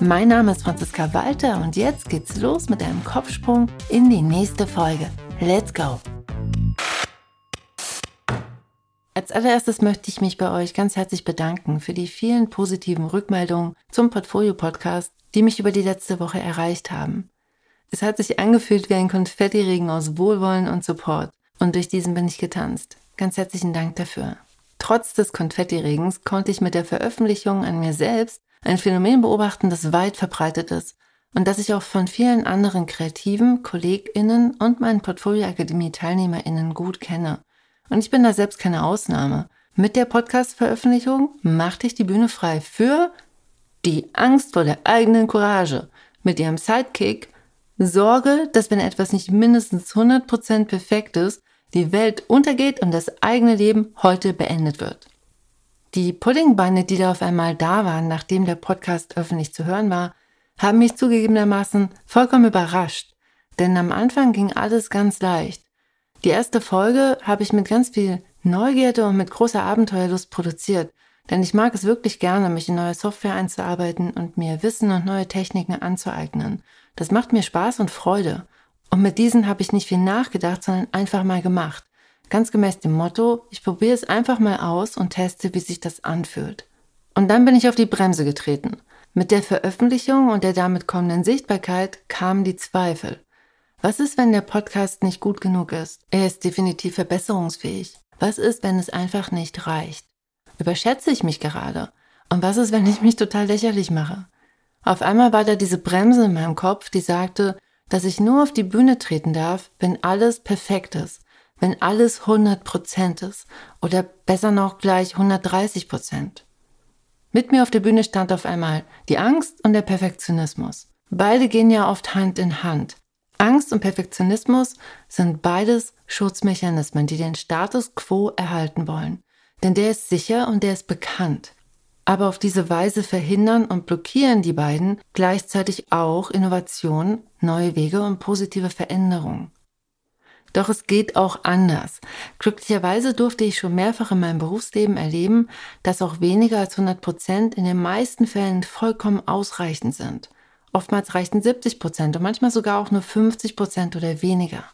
Mein Name ist Franziska Walter und jetzt geht's los mit einem Kopfsprung in die nächste Folge. Let's go! Als allererstes möchte ich mich bei euch ganz herzlich bedanken für die vielen positiven Rückmeldungen zum Portfolio-Podcast, die mich über die letzte Woche erreicht haben. Es hat sich angefühlt wie ein Konfettiregen aus Wohlwollen und Support und durch diesen bin ich getanzt. Ganz herzlichen Dank dafür. Trotz des Konfettiregens konnte ich mit der Veröffentlichung an mir selbst ein Phänomen beobachten, das weit verbreitet ist und das ich auch von vielen anderen kreativen KollegInnen und meinen Portfolio-Akademie-TeilnehmerInnen gut kenne – und ich bin da selbst keine Ausnahme. Mit der Podcast-Veröffentlichung machte ich die Bühne frei für die Angst vor der eigenen Courage. Mit ihrem Sidekick Sorge, dass wenn etwas nicht mindestens 100% perfekt ist, die Welt untergeht und das eigene Leben heute beendet wird. Die Puddingbeine, die da auf einmal da waren, nachdem der Podcast öffentlich zu hören war, haben mich zugegebenermaßen vollkommen überrascht. Denn am Anfang ging alles ganz leicht. Die erste Folge habe ich mit ganz viel Neugierde und mit großer Abenteuerlust produziert, denn ich mag es wirklich gerne, mich in neue Software einzuarbeiten und mir Wissen und neue Techniken anzueignen. Das macht mir Spaß und Freude. Und mit diesen habe ich nicht viel nachgedacht, sondern einfach mal gemacht. Ganz gemäß dem Motto, ich probiere es einfach mal aus und teste, wie sich das anfühlt. Und dann bin ich auf die Bremse getreten. Mit der Veröffentlichung und der damit kommenden Sichtbarkeit kamen die Zweifel. Was ist, wenn der Podcast nicht gut genug ist? Er ist definitiv verbesserungsfähig. Was ist, wenn es einfach nicht reicht? Überschätze ich mich gerade? Und was ist, wenn ich mich total lächerlich mache? Auf einmal war da diese Bremse in meinem Kopf, die sagte, dass ich nur auf die Bühne treten darf, wenn alles perfekt ist, wenn alles 100% ist oder besser noch gleich 130%. Mit mir auf der Bühne stand auf einmal die Angst und der Perfektionismus. Beide gehen ja oft Hand in Hand. Angst und Perfektionismus sind beides Schutzmechanismen, die den Status quo erhalten wollen. Denn der ist sicher und der ist bekannt. Aber auf diese Weise verhindern und blockieren die beiden gleichzeitig auch Innovation, neue Wege und positive Veränderungen. Doch es geht auch anders. Glücklicherweise durfte ich schon mehrfach in meinem Berufsleben erleben, dass auch weniger als 100 Prozent in den meisten Fällen vollkommen ausreichend sind. Oftmals reichten 70 Prozent und manchmal sogar auch nur 50 Prozent oder weniger.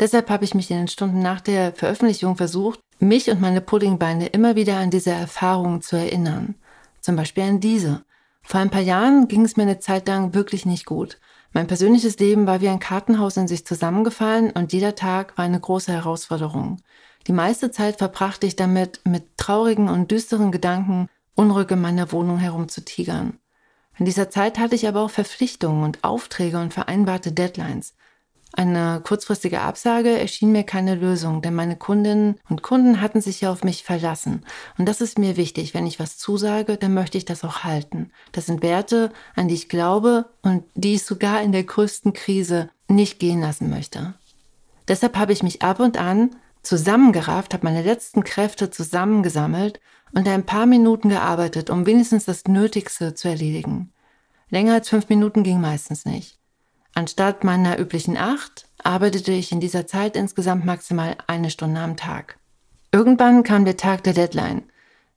Deshalb habe ich mich in den Stunden nach der Veröffentlichung versucht, mich und meine Puddingbeine immer wieder an diese Erfahrungen zu erinnern. Zum Beispiel an diese. Vor ein paar Jahren ging es mir eine Zeit lang wirklich nicht gut. Mein persönliches Leben war wie ein Kartenhaus in sich zusammengefallen und jeder Tag war eine große Herausforderung. Die meiste Zeit verbrachte ich damit, mit traurigen und düsteren Gedanken unruhig in meiner Wohnung herumzutigern. In dieser Zeit hatte ich aber auch Verpflichtungen und Aufträge und vereinbarte Deadlines. Eine kurzfristige Absage erschien mir keine Lösung, denn meine Kundinnen und Kunden hatten sich ja auf mich verlassen. Und das ist mir wichtig. Wenn ich was zusage, dann möchte ich das auch halten. Das sind Werte, an die ich glaube und die ich sogar in der größten Krise nicht gehen lassen möchte. Deshalb habe ich mich ab und an zusammengerafft, habe meine letzten Kräfte zusammengesammelt und ein paar Minuten gearbeitet, um wenigstens das Nötigste zu erledigen. Länger als fünf Minuten ging meistens nicht. Anstatt meiner üblichen acht arbeitete ich in dieser Zeit insgesamt maximal eine Stunde am Tag. Irgendwann kam der Tag der Deadline.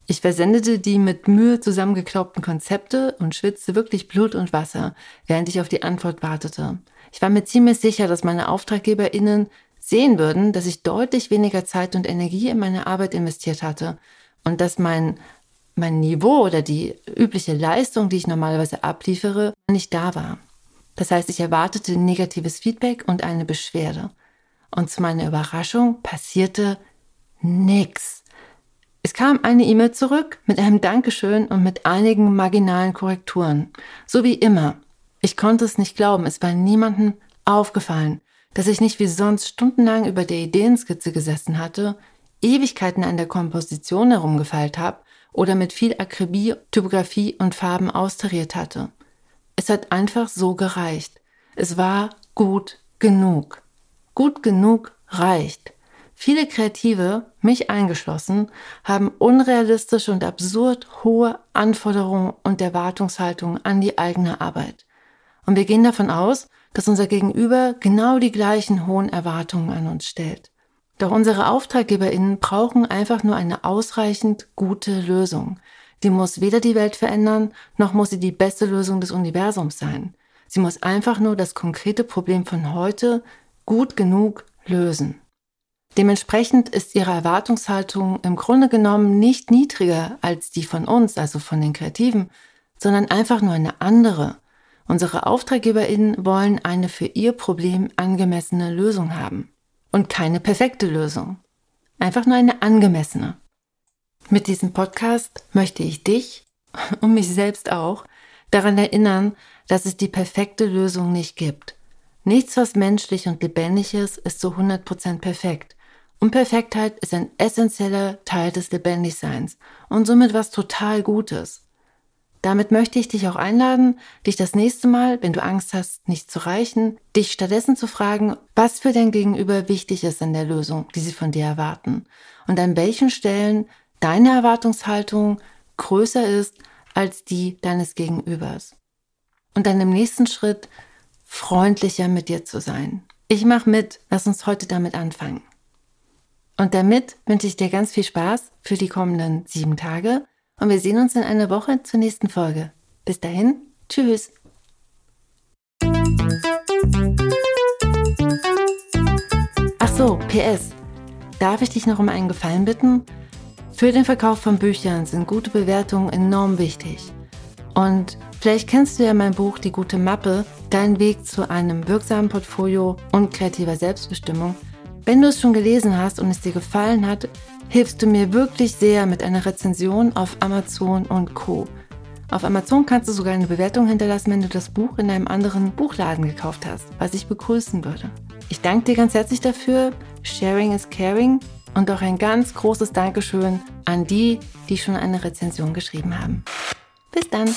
Ich versendete die mit Mühe zusammengeklaubten Konzepte und schwitzte wirklich Blut und Wasser, während ich auf die Antwort wartete. Ich war mir ziemlich sicher, dass meine AuftraggeberInnen sehen würden, dass ich deutlich weniger Zeit und Energie in meine Arbeit investiert hatte und dass mein, mein Niveau oder die übliche Leistung, die ich normalerweise abliefere, nicht da war. Das heißt, ich erwartete negatives Feedback und eine Beschwerde. Und zu meiner Überraschung passierte nichts. Es kam eine E-Mail zurück mit einem Dankeschön und mit einigen marginalen Korrekturen. So wie immer. Ich konnte es nicht glauben, es war niemandem aufgefallen, dass ich nicht wie sonst stundenlang über der Ideenskizze gesessen hatte, Ewigkeiten an der Komposition herumgefeilt habe oder mit viel Akribie, Typografie und Farben austariert hatte. Es hat einfach so gereicht. Es war gut genug. Gut genug reicht. Viele Kreative, mich eingeschlossen, haben unrealistische und absurd hohe Anforderungen und Erwartungshaltungen an die eigene Arbeit. Und wir gehen davon aus, dass unser Gegenüber genau die gleichen hohen Erwartungen an uns stellt. Doch unsere AuftraggeberInnen brauchen einfach nur eine ausreichend gute Lösung. Die muss weder die Welt verändern, noch muss sie die beste Lösung des Universums sein. Sie muss einfach nur das konkrete Problem von heute gut genug lösen. Dementsprechend ist ihre Erwartungshaltung im Grunde genommen nicht niedriger als die von uns, also von den Kreativen, sondern einfach nur eine andere. Unsere AuftraggeberInnen wollen eine für ihr Problem angemessene Lösung haben. Und keine perfekte Lösung. Einfach nur eine angemessene. Mit diesem Podcast möchte ich dich und mich selbst auch daran erinnern, dass es die perfekte Lösung nicht gibt. Nichts, was menschlich und lebendig ist, ist zu 100% perfekt. Unperfektheit ist ein essentieller Teil des Lebendigseins und somit was total Gutes. Damit möchte ich dich auch einladen, dich das nächste Mal, wenn du Angst hast, nicht zu reichen, dich stattdessen zu fragen, was für dein Gegenüber wichtig ist in der Lösung, die sie von dir erwarten und an welchen Stellen deine Erwartungshaltung größer ist als die deines Gegenübers. Und dann im nächsten Schritt freundlicher mit dir zu sein. Ich mache mit, lass uns heute damit anfangen. Und damit wünsche ich dir ganz viel Spaß für die kommenden sieben Tage und wir sehen uns in einer Woche zur nächsten Folge. Bis dahin, tschüss. Ach so, PS. Darf ich dich noch um einen Gefallen bitten? Für den Verkauf von Büchern sind gute Bewertungen enorm wichtig. Und vielleicht kennst du ja mein Buch Die gute Mappe, dein Weg zu einem wirksamen Portfolio und kreativer Selbstbestimmung wenn du es schon gelesen hast und es dir gefallen hat, hilfst du mir wirklich sehr mit einer Rezension auf Amazon und Co. Auf Amazon kannst du sogar eine Bewertung hinterlassen, wenn du das Buch in einem anderen Buchladen gekauft hast, was ich begrüßen würde. Ich danke dir ganz herzlich dafür. Sharing is caring. Und auch ein ganz großes Dankeschön an die, die schon eine Rezension geschrieben haben. Bis dann!